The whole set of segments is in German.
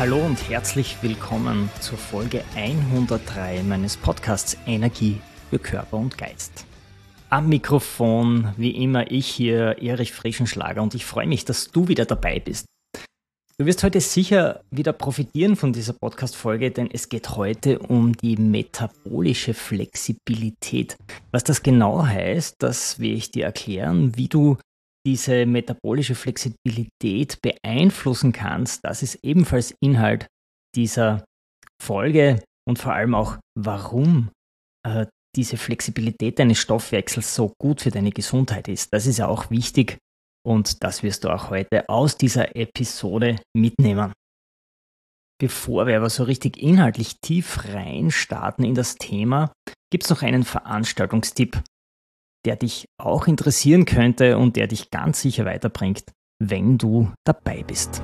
Hallo und herzlich willkommen zur Folge 103 meines Podcasts Energie für Körper und Geist. Am Mikrofon, wie immer, ich hier, Erich Frischenschlager, und ich freue mich, dass du wieder dabei bist. Du wirst heute sicher wieder profitieren von dieser Podcast-Folge, denn es geht heute um die metabolische Flexibilität. Was das genau heißt, das will ich dir erklären, wie du diese metabolische Flexibilität beeinflussen kannst, das ist ebenfalls Inhalt dieser Folge und vor allem auch, warum äh, diese Flexibilität deines Stoffwechsels so gut für deine Gesundheit ist. Das ist ja auch wichtig und das wirst du auch heute aus dieser Episode mitnehmen. Bevor wir aber so richtig inhaltlich tief reinstarten in das Thema, gibt es noch einen Veranstaltungstipp der dich auch interessieren könnte und der dich ganz sicher weiterbringt, wenn du dabei bist.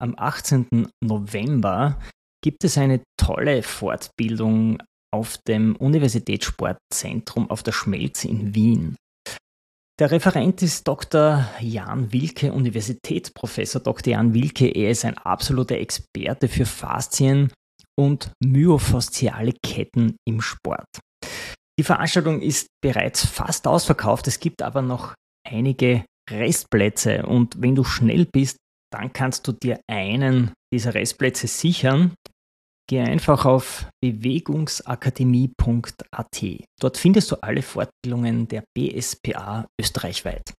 Am 18. November gibt es eine tolle Fortbildung auf dem Universitätssportzentrum auf der Schmelze in Wien. Der Referent ist Dr. Jan Wilke, Universitätsprofessor Dr. Jan Wilke. Er ist ein absoluter Experte für Faszien und myofasziale Ketten im Sport. Die Veranstaltung ist bereits fast ausverkauft, es gibt aber noch einige Restplätze und wenn du schnell bist, dann kannst du dir einen dieser Restplätze sichern. Geh einfach auf bewegungsakademie.at. Dort findest du alle Fortbildungen der BSPA österreichweit.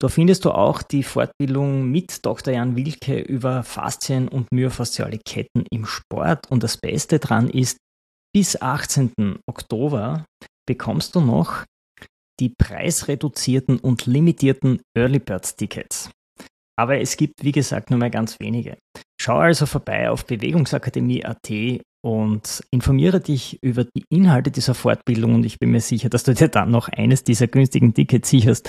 Da findest du auch die Fortbildung mit Dr. Jan Wilke über Faszien und myofasziale Ketten im Sport. Und das Beste daran ist, bis 18. Oktober bekommst du noch die preisreduzierten und limitierten Early Bird Tickets. Aber es gibt, wie gesagt, nur mehr ganz wenige. Schau also vorbei auf bewegungsakademie.at und informiere dich über die Inhalte dieser Fortbildung und ich bin mir sicher, dass du dir dann noch eines dieser günstigen Tickets sicherst.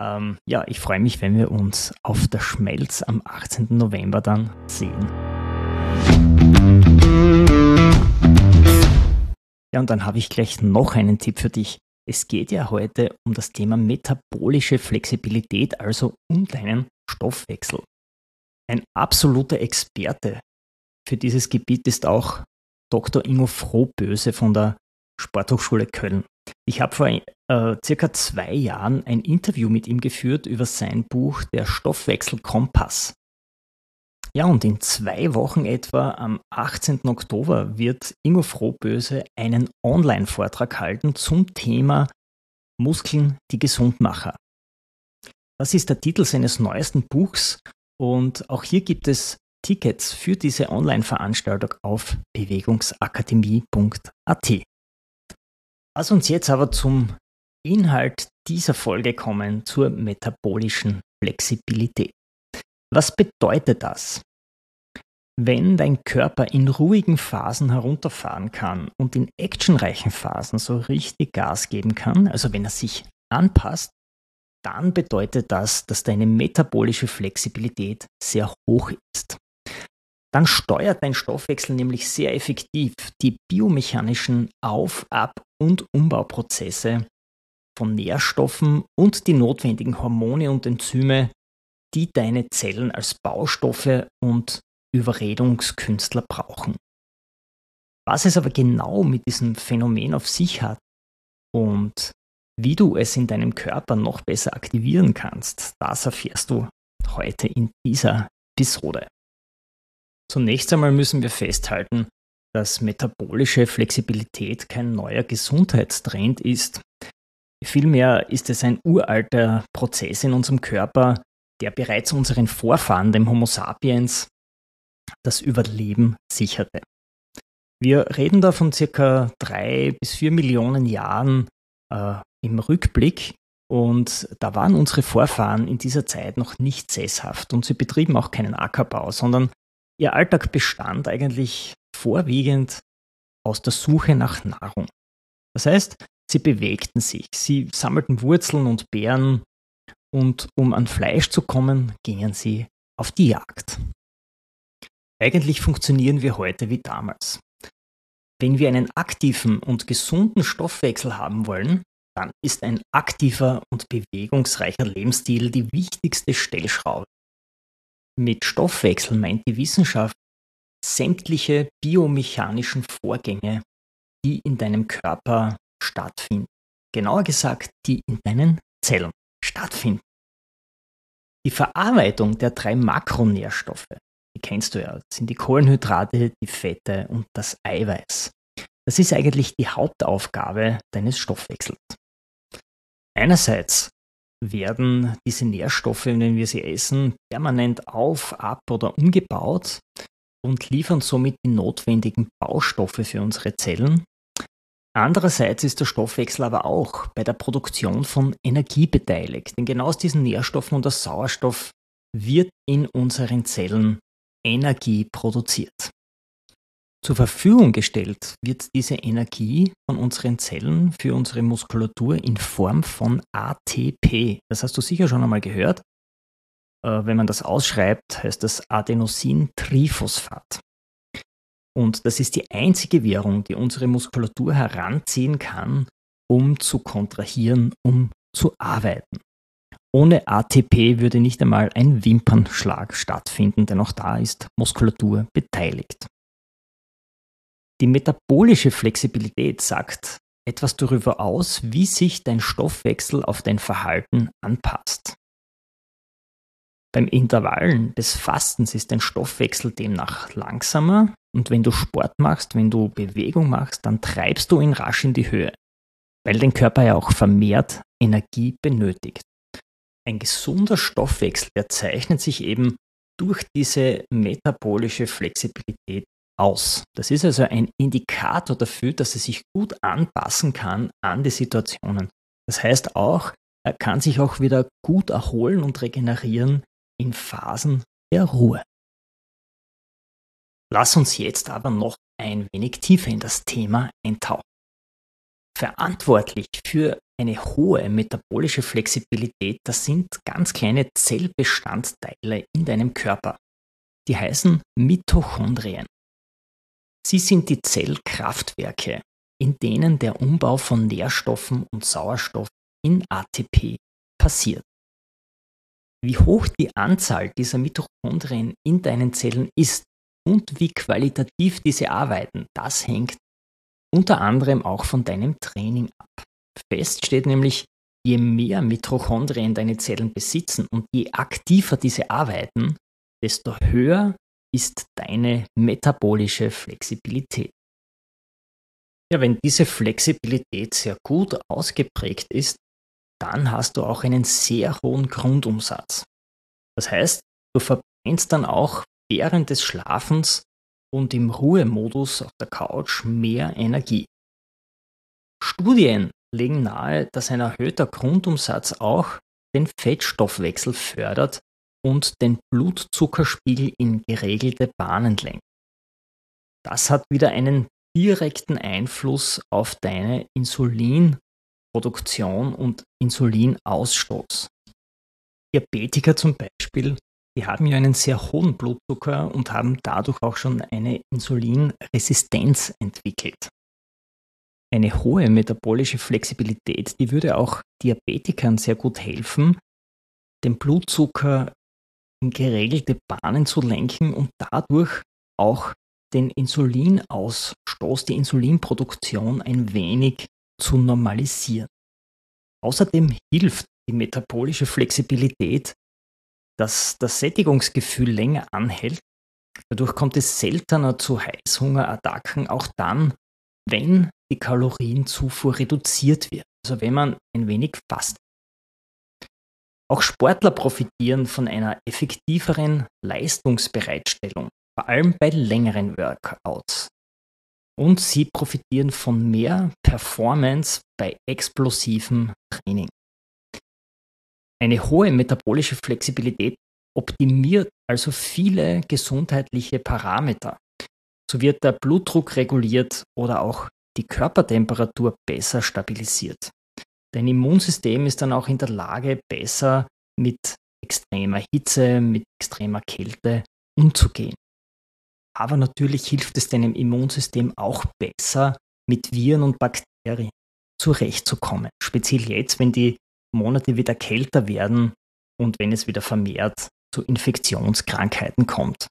Ähm, ja, ich freue mich, wenn wir uns auf der Schmelz am 18. November dann sehen. Ja, und dann habe ich gleich noch einen Tipp für dich. Es geht ja heute um das Thema metabolische Flexibilität, also um deinen Stoffwechsel. Ein absoluter Experte für dieses Gebiet ist auch Dr. Ingo Frohböse von der Sporthochschule Köln. Ich habe vor äh, circa zwei Jahren ein Interview mit ihm geführt über sein Buch Der Stoffwechselkompass. Ja, und in zwei Wochen etwa, am 18. Oktober, wird Ingo Frohböse einen Online-Vortrag halten zum Thema Muskeln, die Gesundmacher. Das ist der Titel seines neuesten Buchs und auch hier gibt es Tickets für diese Online-Veranstaltung auf bewegungsakademie.at. Lass uns jetzt aber zum Inhalt dieser Folge kommen, zur metabolischen Flexibilität. Was bedeutet das? Wenn dein Körper in ruhigen Phasen herunterfahren kann und in actionreichen Phasen so richtig Gas geben kann, also wenn er sich anpasst, dann bedeutet das, dass deine metabolische Flexibilität sehr hoch ist dann steuert dein Stoffwechsel nämlich sehr effektiv die biomechanischen Auf-, Ab- und Umbauprozesse von Nährstoffen und die notwendigen Hormone und Enzyme, die deine Zellen als Baustoffe und Überredungskünstler brauchen. Was es aber genau mit diesem Phänomen auf sich hat und wie du es in deinem Körper noch besser aktivieren kannst, das erfährst du heute in dieser Episode. Zunächst einmal müssen wir festhalten, dass metabolische Flexibilität kein neuer Gesundheitstrend ist. Vielmehr ist es ein uralter Prozess in unserem Körper, der bereits unseren Vorfahren, dem Homo sapiens, das Überleben sicherte. Wir reden da von circa drei bis vier Millionen Jahren äh, im Rückblick und da waren unsere Vorfahren in dieser Zeit noch nicht sesshaft und sie betrieben auch keinen Ackerbau, sondern ihr Alltag bestand eigentlich vorwiegend aus der Suche nach Nahrung. Das heißt, sie bewegten sich, sie sammelten Wurzeln und Beeren und um an Fleisch zu kommen, gingen sie auf die Jagd. Eigentlich funktionieren wir heute wie damals. Wenn wir einen aktiven und gesunden Stoffwechsel haben wollen, dann ist ein aktiver und bewegungsreicher Lebensstil die wichtigste Stellschraube. Mit Stoffwechsel meint die Wissenschaft sämtliche biomechanischen Vorgänge, die in deinem Körper stattfinden. Genauer gesagt, die in deinen Zellen stattfinden. Die Verarbeitung der drei Makronährstoffe, die kennst du ja, sind die Kohlenhydrate, die Fette und das Eiweiß. Das ist eigentlich die Hauptaufgabe deines Stoffwechsels. Einerseits werden diese Nährstoffe, wenn wir sie essen, permanent auf, ab oder umgebaut und liefern somit die notwendigen Baustoffe für unsere Zellen. Andererseits ist der Stoffwechsel aber auch bei der Produktion von Energie beteiligt, denn genau aus diesen Nährstoffen und der Sauerstoff wird in unseren Zellen Energie produziert. Zur Verfügung gestellt wird diese Energie von unseren Zellen für unsere Muskulatur in Form von ATP. Das hast du sicher schon einmal gehört. Äh, wenn man das ausschreibt, heißt das Adenosintriphosphat. Und das ist die einzige Währung, die unsere Muskulatur heranziehen kann, um zu kontrahieren, um zu arbeiten. Ohne ATP würde nicht einmal ein Wimpernschlag stattfinden, denn auch da ist Muskulatur beteiligt. Die metabolische Flexibilität sagt etwas darüber aus, wie sich dein Stoffwechsel auf dein Verhalten anpasst. Beim Intervallen des Fastens ist dein Stoffwechsel demnach langsamer und wenn du Sport machst, wenn du Bewegung machst, dann treibst du ihn rasch in die Höhe, weil dein Körper ja auch vermehrt Energie benötigt. Ein gesunder Stoffwechsel, der zeichnet sich eben durch diese metabolische Flexibilität aus. Das ist also ein Indikator dafür, dass er sich gut anpassen kann an die Situationen. Das heißt auch, er kann sich auch wieder gut erholen und regenerieren in Phasen der Ruhe. Lass uns jetzt aber noch ein wenig tiefer in das Thema eintauchen. Verantwortlich für eine hohe metabolische Flexibilität, das sind ganz kleine Zellbestandteile in deinem Körper. Die heißen Mitochondrien. Sie sind die Zellkraftwerke, in denen der Umbau von Nährstoffen und Sauerstoff in ATP passiert. Wie hoch die Anzahl dieser Mitochondrien in deinen Zellen ist und wie qualitativ diese arbeiten, das hängt unter anderem auch von deinem Training ab. Fest steht nämlich, je mehr Mitochondrien deine Zellen besitzen und je aktiver diese arbeiten, desto höher ist deine metabolische Flexibilität. Ja, wenn diese Flexibilität sehr gut ausgeprägt ist, dann hast du auch einen sehr hohen Grundumsatz. Das heißt, du verbrennst dann auch während des Schlafens und im Ruhemodus auf der Couch mehr Energie. Studien legen nahe, dass ein erhöhter Grundumsatz auch den Fettstoffwechsel fördert und den Blutzuckerspiegel in geregelte Bahnen lenkt. Das hat wieder einen direkten Einfluss auf deine Insulinproduktion und Insulinausstoß. Diabetiker zum Beispiel, die haben ja einen sehr hohen Blutzucker und haben dadurch auch schon eine Insulinresistenz entwickelt. Eine hohe metabolische Flexibilität, die würde auch Diabetikern sehr gut helfen, den Blutzucker in geregelte Bahnen zu lenken und dadurch auch den Insulinausstoß, die Insulinproduktion ein wenig zu normalisieren. Außerdem hilft die metabolische Flexibilität, dass das Sättigungsgefühl länger anhält. Dadurch kommt es seltener zu Heißhungerattacken, auch dann, wenn die Kalorienzufuhr reduziert wird. Also wenn man ein wenig fastet. Auch Sportler profitieren von einer effektiveren Leistungsbereitstellung, vor allem bei längeren Workouts. Und sie profitieren von mehr Performance bei explosivem Training. Eine hohe metabolische Flexibilität optimiert also viele gesundheitliche Parameter. So wird der Blutdruck reguliert oder auch die Körpertemperatur besser stabilisiert. Dein Immunsystem ist dann auch in der Lage, besser mit extremer Hitze, mit extremer Kälte umzugehen. Aber natürlich hilft es deinem Immunsystem auch besser, mit Viren und Bakterien zurechtzukommen. Speziell jetzt, wenn die Monate wieder kälter werden und wenn es wieder vermehrt zu Infektionskrankheiten kommt.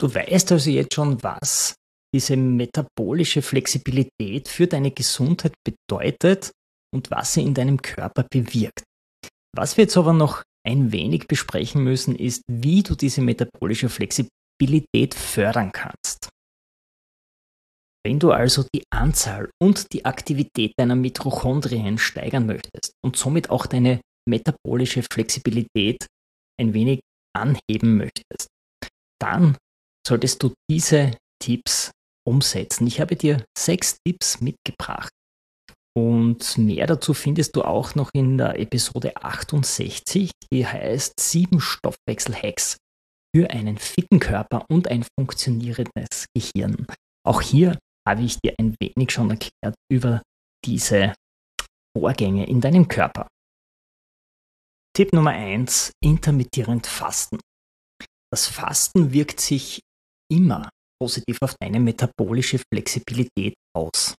Du weißt also jetzt schon, was diese metabolische Flexibilität für deine Gesundheit bedeutet und was sie in deinem Körper bewirkt. Was wir jetzt aber noch ein wenig besprechen müssen, ist, wie du diese metabolische Flexibilität fördern kannst. Wenn du also die Anzahl und die Aktivität deiner Mitochondrien steigern möchtest und somit auch deine metabolische Flexibilität ein wenig anheben möchtest, dann solltest du diese Tipps umsetzen. Ich habe dir sechs Tipps mitgebracht. Und mehr dazu findest du auch noch in der Episode 68, die heißt sieben Stoffwechsel-Hacks für einen fitten Körper und ein funktionierendes Gehirn. Auch hier habe ich dir ein wenig schon erklärt über diese Vorgänge in deinem Körper. Tipp Nummer 1, intermittierend Fasten. Das Fasten wirkt sich immer positiv auf deine metabolische Flexibilität aus.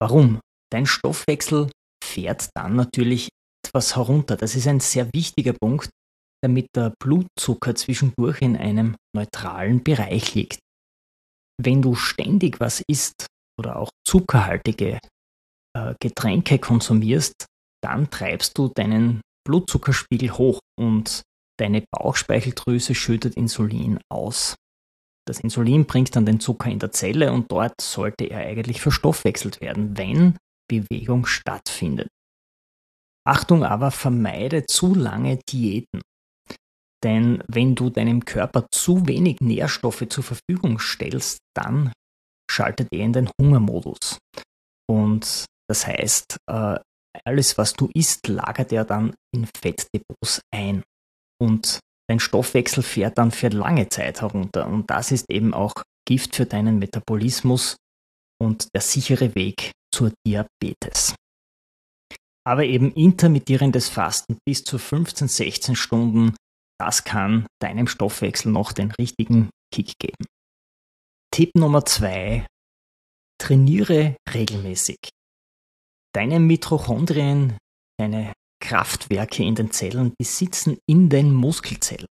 Warum? Dein Stoffwechsel fährt dann natürlich etwas herunter. Das ist ein sehr wichtiger Punkt, damit der Blutzucker zwischendurch in einem neutralen Bereich liegt. Wenn du ständig was isst oder auch zuckerhaltige äh, Getränke konsumierst, dann treibst du deinen Blutzuckerspiegel hoch und deine Bauchspeicheldrüse schüttet Insulin aus. Das Insulin bringt dann den Zucker in der Zelle und dort sollte er eigentlich verstoffwechselt werden, wenn Bewegung stattfindet. Achtung aber, vermeide zu lange Diäten. Denn wenn du deinem Körper zu wenig Nährstoffe zur Verfügung stellst, dann schaltet er in den Hungermodus. Und das heißt, äh, alles, was du isst, lagert er dann in Fettdepots ein. Und dein Stoffwechsel fährt dann für lange Zeit herunter. Und das ist eben auch Gift für deinen Metabolismus und der sichere Weg zur Diabetes. Aber eben intermittierendes Fasten bis zu 15, 16 Stunden, das kann deinem Stoffwechsel noch den richtigen Kick geben. Tipp Nummer zwei: Trainiere regelmäßig. Deine Mitochondrien, deine Kraftwerke in den Zellen, die sitzen in den Muskelzellen.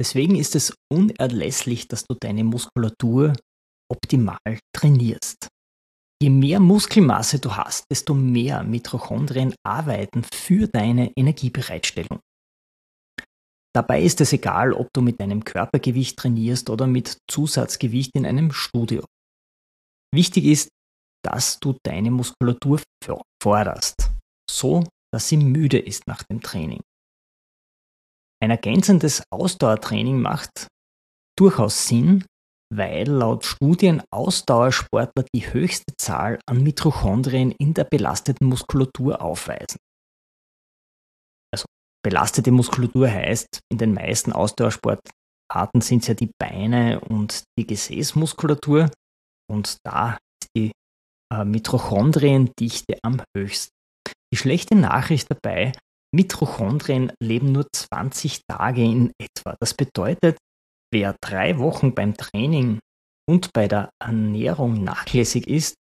Deswegen ist es unerlässlich, dass du deine Muskulatur optimal trainierst. Je mehr Muskelmasse du hast, desto mehr Mitochondrien arbeiten für deine Energiebereitstellung. Dabei ist es egal, ob du mit deinem Körpergewicht trainierst oder mit Zusatzgewicht in einem Studio. Wichtig ist, dass du deine Muskulatur forderst, so dass sie müde ist nach dem Training. Ein ergänzendes Ausdauertraining macht durchaus Sinn, weil laut Studien Ausdauersportler die höchste Zahl an Mitochondrien in der belasteten Muskulatur aufweisen. Belastete Muskulatur heißt, in den meisten Ausdauersportarten sind es ja die Beine und die Gesäßmuskulatur und da ist die äh, Mitochondriendichte am höchsten. Die schlechte Nachricht dabei, Mitochondrien leben nur 20 Tage in etwa. Das bedeutet, wer drei Wochen beim Training und bei der Ernährung nachlässig ist,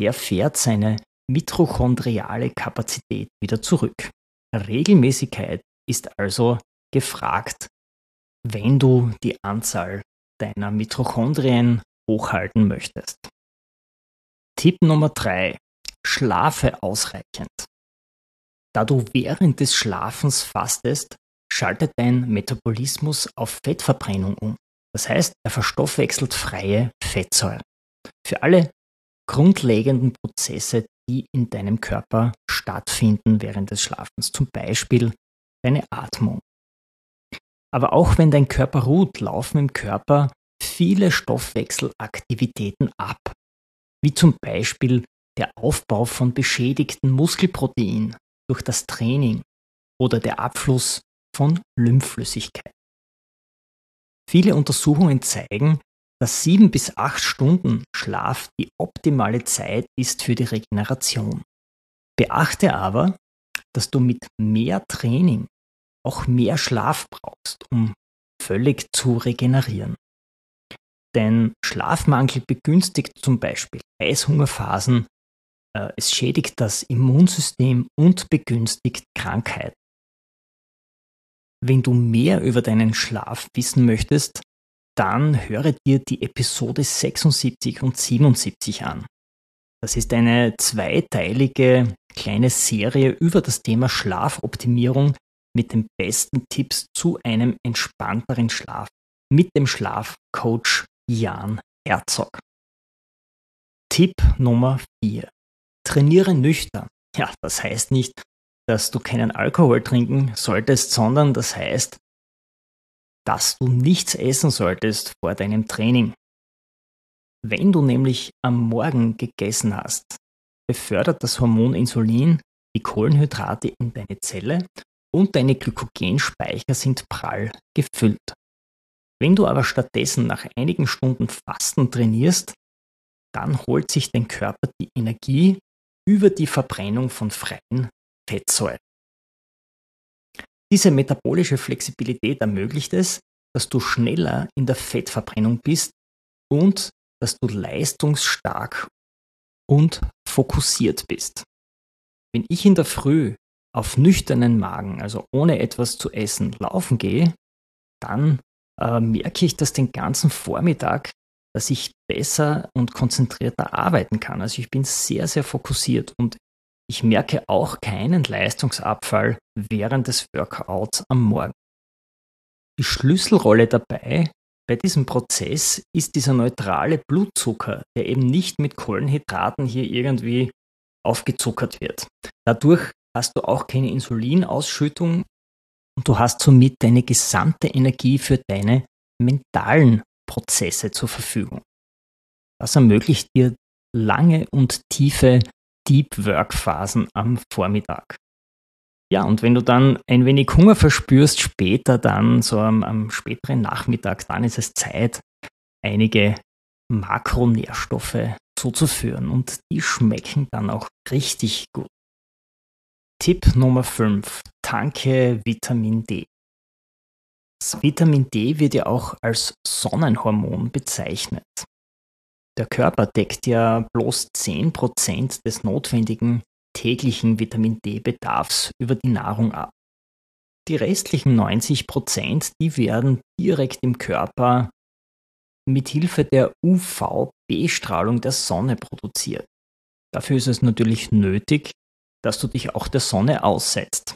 der fährt seine mitochondriale Kapazität wieder zurück. Regelmäßigkeit ist also gefragt, wenn du die Anzahl deiner Mitochondrien hochhalten möchtest. Tipp Nummer drei: Schlafe ausreichend. Da du während des Schlafens fastest, schaltet dein Metabolismus auf Fettverbrennung um. Das heißt, er verstoffwechselt freie Fettsäuren. Für alle grundlegenden Prozesse, die in deinem Körper stattfinden während des Schlafens, zum Beispiel deine Atmung. Aber auch wenn dein Körper ruht, laufen im Körper viele Stoffwechselaktivitäten ab. wie zum Beispiel der Aufbau von beschädigten Muskelprotein durch das Training oder der Abfluss von Lymphflüssigkeit. Viele Untersuchungen zeigen, dass sieben bis acht Stunden Schlaf die optimale Zeit ist für die Regeneration. Beachte aber, dass du mit mehr Training auch mehr Schlaf brauchst, um völlig zu regenerieren. Denn Schlafmangel begünstigt zum Beispiel Heißhungerphasen, äh, es schädigt das Immunsystem und begünstigt Krankheiten. Wenn du mehr über deinen Schlaf wissen möchtest, dann höre dir die Episode 76 und 77 an. Das ist eine zweiteilige kleine Serie über das Thema Schlafoptimierung mit den besten Tipps zu einem entspannteren Schlaf mit dem Schlafcoach Jan Herzog. Tipp Nummer 4. Trainiere nüchtern. Ja, das heißt nicht, dass du keinen Alkohol trinken solltest, sondern das heißt, dass du nichts essen solltest vor deinem Training. Wenn du nämlich am Morgen gegessen hast, befördert das Hormon Insulin die Kohlenhydrate in deine Zelle und deine Glykogenspeicher sind prall gefüllt. Wenn du aber stattdessen nach einigen Stunden Fasten trainierst, dann holt sich dein Körper die Energie über die Verbrennung von freien Fettsäuren. Diese metabolische Flexibilität ermöglicht es, dass du schneller in der Fettverbrennung bist und dass du leistungsstark und fokussiert bist. Wenn ich in der Früh auf nüchternen Magen, also ohne etwas zu essen, laufen gehe, dann äh, merke ich das den ganzen Vormittag, dass ich besser und konzentrierter arbeiten kann. Also ich bin sehr, sehr fokussiert und ich merke auch keinen Leistungsabfall während des Workouts am Morgen. Die Schlüsselrolle dabei bei diesem Prozess ist dieser neutrale Blutzucker, der eben nicht mit Kohlenhydraten hier irgendwie aufgezuckert wird. Dadurch hast du auch keine Insulinausschüttung und du hast somit deine gesamte Energie für deine mentalen Prozesse zur Verfügung. Das ermöglicht dir lange und tiefe Deep Work Phasen am Vormittag. Ja, und wenn du dann ein wenig Hunger verspürst, später dann, so am, am späteren Nachmittag, dann ist es Zeit, einige Makronährstoffe zuzuführen und die schmecken dann auch richtig gut. Tipp Nummer 5. Tanke Vitamin D. Das Vitamin D wird ja auch als Sonnenhormon bezeichnet. Der Körper deckt ja bloß 10% des notwendigen täglichen Vitamin D-Bedarfs über die Nahrung ab. Die restlichen 90%, die werden direkt im Körper mit Hilfe der UVB-Strahlung der Sonne produziert. Dafür ist es natürlich nötig, dass du dich auch der Sonne aussetzt.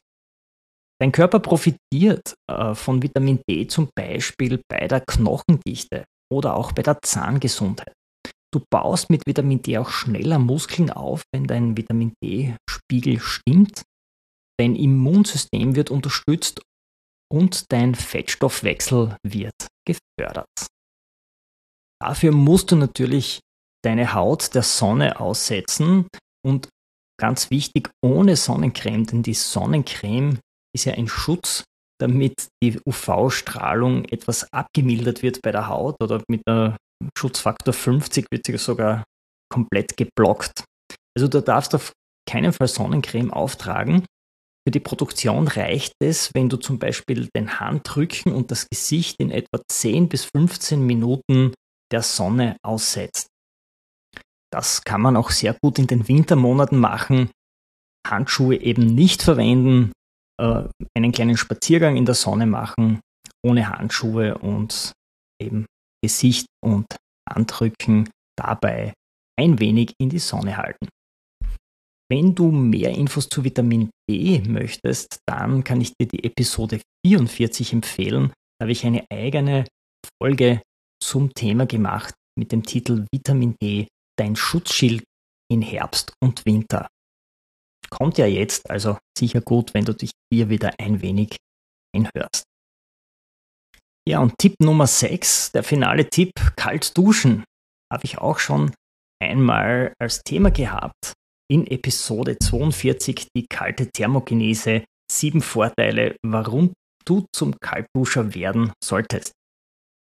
Dein Körper profitiert äh, von Vitamin D zum Beispiel bei der Knochendichte oder auch bei der Zahngesundheit. Du baust mit Vitamin D auch schneller Muskeln auf, wenn dein Vitamin D-Spiegel stimmt. Dein Immunsystem wird unterstützt und dein Fettstoffwechsel wird gefördert. Dafür musst du natürlich deine Haut der Sonne aussetzen und ganz wichtig, ohne Sonnencreme, denn die Sonnencreme ist ja ein Schutz, damit die UV-Strahlung etwas abgemildert wird bei der Haut oder mit einer Schutzfaktor 50 wird sogar komplett geblockt. Also du darfst auf keinen Fall Sonnencreme auftragen. Für die Produktion reicht es, wenn du zum Beispiel den Handrücken und das Gesicht in etwa 10 bis 15 Minuten der Sonne aussetzt. Das kann man auch sehr gut in den Wintermonaten machen. Handschuhe eben nicht verwenden, äh, einen kleinen Spaziergang in der Sonne machen, ohne Handschuhe und eben Gesicht und Handrücken dabei ein wenig in die Sonne halten. Wenn du mehr Infos zu Vitamin D möchtest, dann kann ich dir die Episode 44 empfehlen. Da habe ich eine eigene Folge zum Thema gemacht mit dem Titel Vitamin D, dein Schutzschild in Herbst und Winter. Kommt ja jetzt, also sicher gut, wenn du dich hier wieder ein wenig einhörst. Ja, und Tipp Nummer 6, der finale Tipp, kalt duschen. Habe ich auch schon einmal als Thema gehabt in Episode 42 die kalte Thermogenese, sieben Vorteile, warum du zum Kaltduscher werden solltest.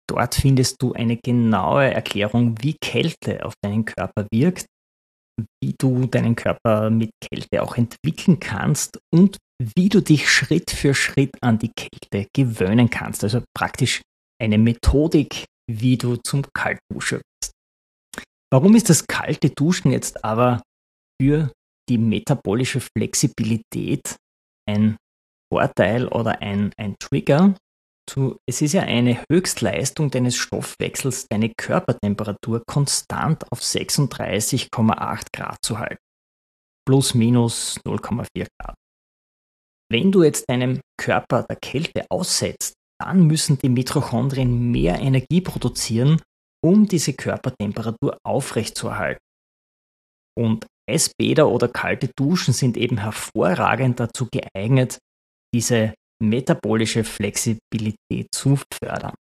Dort findest du eine genaue Erklärung, wie Kälte auf deinen Körper wirkt, wie du deinen Körper mit Kälte auch entwickeln kannst und wie du dich Schritt für Schritt an die Kälte gewöhnen kannst. Also praktisch eine Methodik, wie du zum Kaltduscher wirst. Warum ist das kalte Duschen jetzt aber für die metabolische Flexibilität ein Vorteil oder ein, ein Trigger? Du, es ist ja eine Höchstleistung deines Stoffwechsels, deine Körpertemperatur konstant auf 36,8 Grad zu halten. Plus minus 0,4 Grad. Wenn du jetzt deinem Körper der Kälte aussetzt, dann müssen die Mitochondrien mehr Energie produzieren, um diese Körpertemperatur aufrechtzuerhalten. Und Eisbäder oder kalte Duschen sind eben hervorragend dazu geeignet, diese metabolische Flexibilität zu fördern.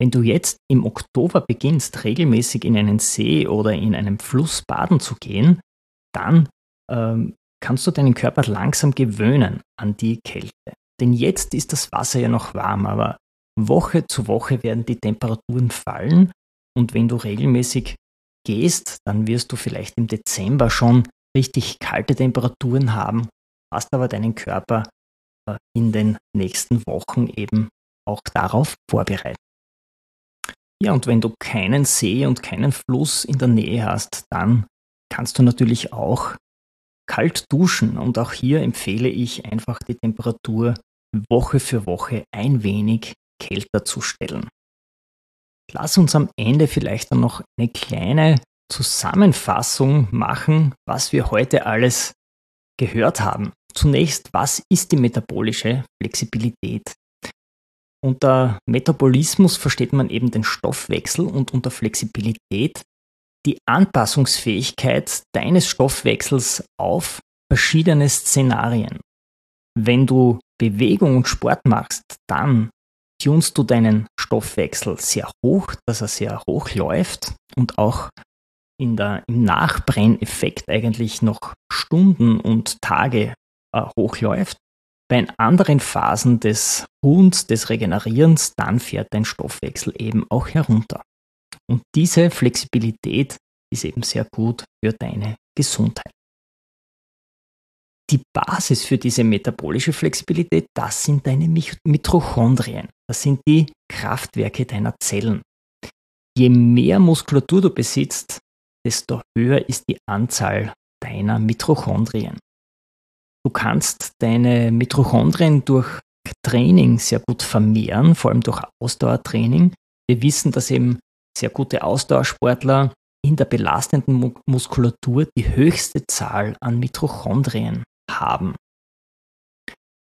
Wenn du jetzt im Oktober beginnst, regelmäßig in einen See oder in einem Fluss baden zu gehen, dann ähm, kannst du deinen Körper langsam gewöhnen an die Kälte. Denn jetzt ist das Wasser ja noch warm, aber Woche zu Woche werden die Temperaturen fallen und wenn du regelmäßig gehst, dann wirst du vielleicht im Dezember schon richtig kalte Temperaturen haben, hast aber deinen Körper in den nächsten Wochen eben auch darauf vorbereitet. Ja, und wenn du keinen See und keinen Fluss in der Nähe hast, dann kannst du natürlich auch kalt duschen und auch hier empfehle ich einfach die Temperatur Woche für Woche ein wenig kälter zu stellen. Lass uns am Ende vielleicht dann noch eine kleine Zusammenfassung machen, was wir heute alles gehört haben. Zunächst, was ist die metabolische Flexibilität? Unter Metabolismus versteht man eben den Stoffwechsel und unter Flexibilität die Anpassungsfähigkeit deines Stoffwechsels auf verschiedene Szenarien. Wenn du Bewegung und Sport machst, dann tunst du deinen Stoffwechsel sehr hoch, dass er sehr hoch läuft und auch in der, im Nachbrenneffekt eigentlich noch Stunden und Tage hochläuft. Bei anderen Phasen des Ruhens, des Regenerierens, dann fährt dein Stoffwechsel eben auch herunter. Und diese Flexibilität ist eben sehr gut für deine Gesundheit. Die Basis für diese metabolische Flexibilität, das sind deine Mitochondrien. Das sind die Kraftwerke deiner Zellen. Je mehr Muskulatur du besitzt, desto höher ist die Anzahl deiner Mitochondrien. Du kannst deine Mitochondrien durch Training sehr gut vermehren, vor allem durch Ausdauertraining. Wir wissen, dass eben sehr gute Ausdauersportler in der belastenden Muskulatur die höchste Zahl an Mitochondrien haben.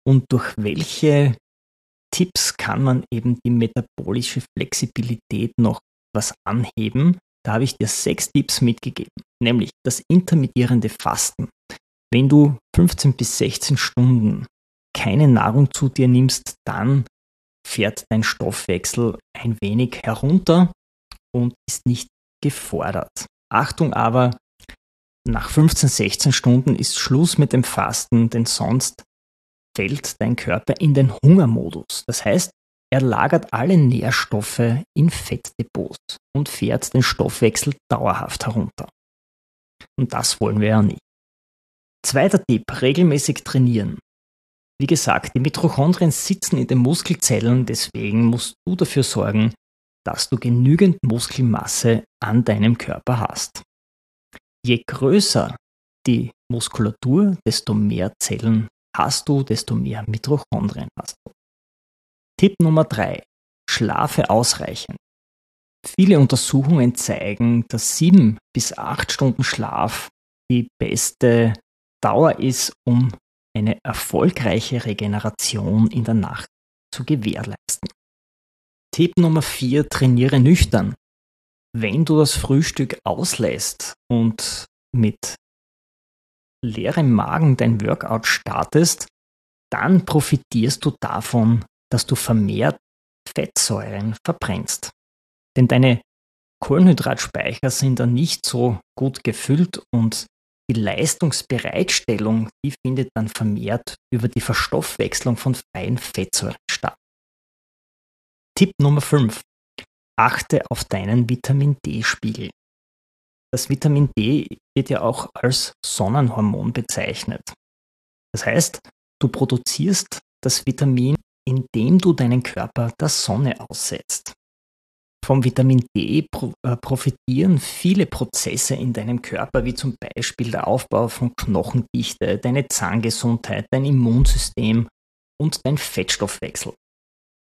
Und durch welche Tipps kann man eben die metabolische Flexibilität noch was anheben? Da habe ich dir sechs Tipps mitgegeben, nämlich das intermittierende Fasten. Wenn du 15 bis 16 Stunden keine Nahrung zu dir nimmst, dann fährt dein Stoffwechsel ein wenig herunter und ist nicht gefordert. Achtung aber, nach 15, 16 Stunden ist Schluss mit dem Fasten, denn sonst fällt dein Körper in den Hungermodus. Das heißt, er lagert alle Nährstoffe in Fettdepots und fährt den Stoffwechsel dauerhaft herunter. Und das wollen wir ja nicht. Zweiter Tipp, regelmäßig trainieren. Wie gesagt, die Mitochondrien sitzen in den Muskelzellen, deswegen musst du dafür sorgen, dass du genügend Muskelmasse an deinem Körper hast. Je größer die Muskulatur, desto mehr Zellen hast du, desto mehr Mitochondrien hast du. Tipp Nummer drei: Schlafe ausreichend. Viele Untersuchungen zeigen, dass sieben bis acht Stunden Schlaf die beste Dauer ist, um eine erfolgreiche Regeneration in der Nacht zu gewährleisten. Tipp Nummer vier: Trainiere nüchtern wenn du das Frühstück auslässt und mit leerem Magen dein Workout startest, dann profitierst du davon, dass du vermehrt Fettsäuren verbrennst. Denn deine Kohlenhydratspeicher sind dann nicht so gut gefüllt und die Leistungsbereitstellung, die findet dann vermehrt über die Verstoffwechslung von freien Fettsäuren statt. Tipp Nummer 5. Achte auf deinen Vitamin D-Spiegel. Das Vitamin D wird ja auch als Sonnenhormon bezeichnet. Das heißt, du produzierst das Vitamin, indem du deinen Körper der Sonne aussetzt. Vom Vitamin D äh, profitieren viele Prozesse in deinem Körper, wie zum Beispiel der Aufbau von Knochendichte, deine Zahngesundheit, dein Immunsystem und dein Fettstoffwechsel.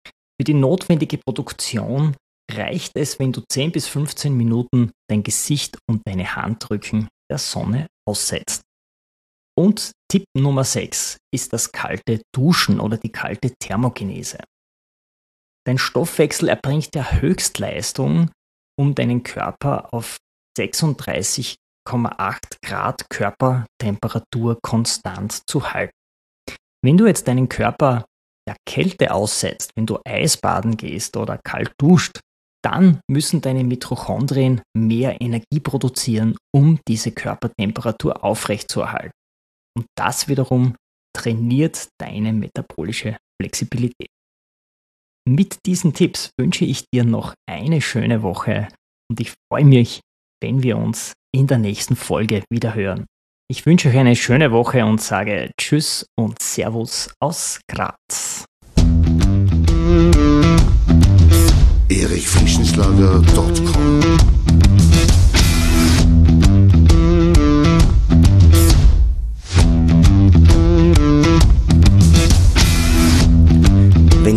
Für die notwendige Produktion reicht es, wenn du 10 bis 15 Minuten dein Gesicht und deine Handrücken der Sonne aussetzt. Und Tipp Nummer 6 ist das kalte Duschen oder die kalte Thermogenese. Dein Stoffwechsel erbringt ja Höchstleistung, um deinen Körper auf 36,8 Grad Körpertemperatur konstant zu halten. Wenn du jetzt deinen Körper der Kälte aussetzt, wenn du Eisbaden gehst oder kalt duscht, dann müssen deine Mitochondrien mehr Energie produzieren, um diese Körpertemperatur aufrechtzuerhalten. Und das wiederum trainiert deine metabolische Flexibilität. Mit diesen Tipps wünsche ich dir noch eine schöne Woche und ich freue mich, wenn wir uns in der nächsten Folge wieder hören. Ich wünsche euch eine schöne Woche und sage Tschüss und Servus aus Graz. erichfrischenschlager.com